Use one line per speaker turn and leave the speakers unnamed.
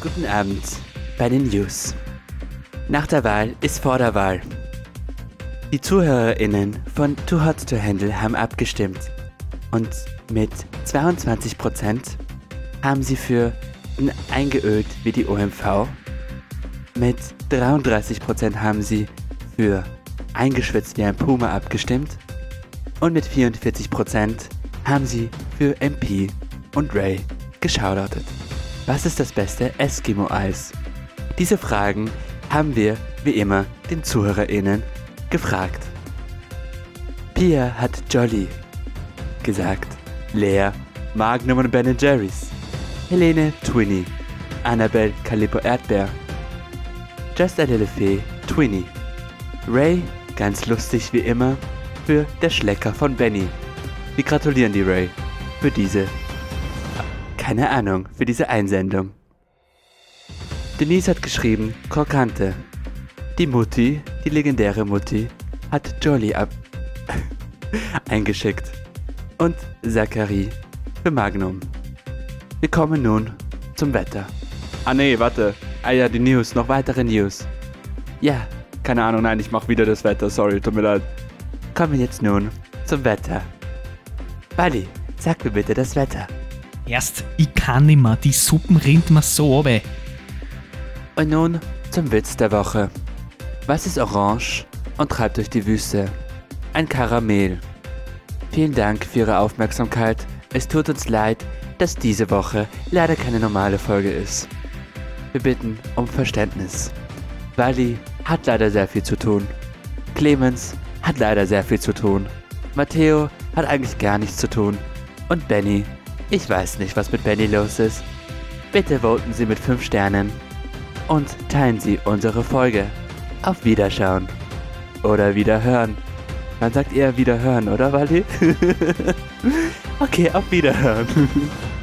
Guten Abend bei den News. Nach der Wahl ist vor der Wahl. Die ZuhörerInnen von Too Hot to Handle haben abgestimmt und mit 22% haben sie für n- eingeölt wie die OMV, mit 33% haben sie für eingeschwitzt wie ein Puma abgestimmt und mit 44% haben sie für MP und Ray geschaudert. Was ist das beste Eskimo-Eis? Diese Fragen haben wir, wie immer, den ZuhörerInnen gefragt. Pia hat Jolly gesagt. Lea, Magnum und Ben Jerry's. Helene, Twinny. Annabelle, Calippo Erdbeer. Just a Little Fee, Twinny. Ray, ganz lustig wie immer, für der Schlecker von Benny. Wir gratulieren die Ray für diese, keine Ahnung, für diese Einsendung. Denise hat geschrieben, Krokante. Die Mutti, die legendäre Mutti, hat Jolly ab eingeschickt. Und Zachary für Magnum. Wir kommen nun zum Wetter. Ah nee, warte. Ah ja, die News, noch weitere News. Ja, keine Ahnung, nein, ich mach wieder das Wetter, sorry, tut mir leid. Kommen wir jetzt nun zum Wetter. Bali, sag mir bitte das Wetter.
Erst, ich kann nimmer, die Suppen rinnt mir so runter.
Und nun zum Witz der Woche. Was ist orange und treibt durch die Wüste? Ein Karamell. Vielen Dank für Ihre Aufmerksamkeit. Es tut uns leid, dass diese Woche leider keine normale Folge ist. Wir bitten um Verständnis. Wally hat leider sehr viel zu tun. Clemens hat leider sehr viel zu tun. Matteo hat eigentlich gar nichts zu tun. Und Benny, ich weiß nicht, was mit Benny los ist. Bitte voten Sie mit 5 Sternen und teilen Sie unsere Folge. Auf Wiederschauen. Oder Wiederhören. Man sagt eher Wiederhören, oder Wally? okay, auf Wiederhören.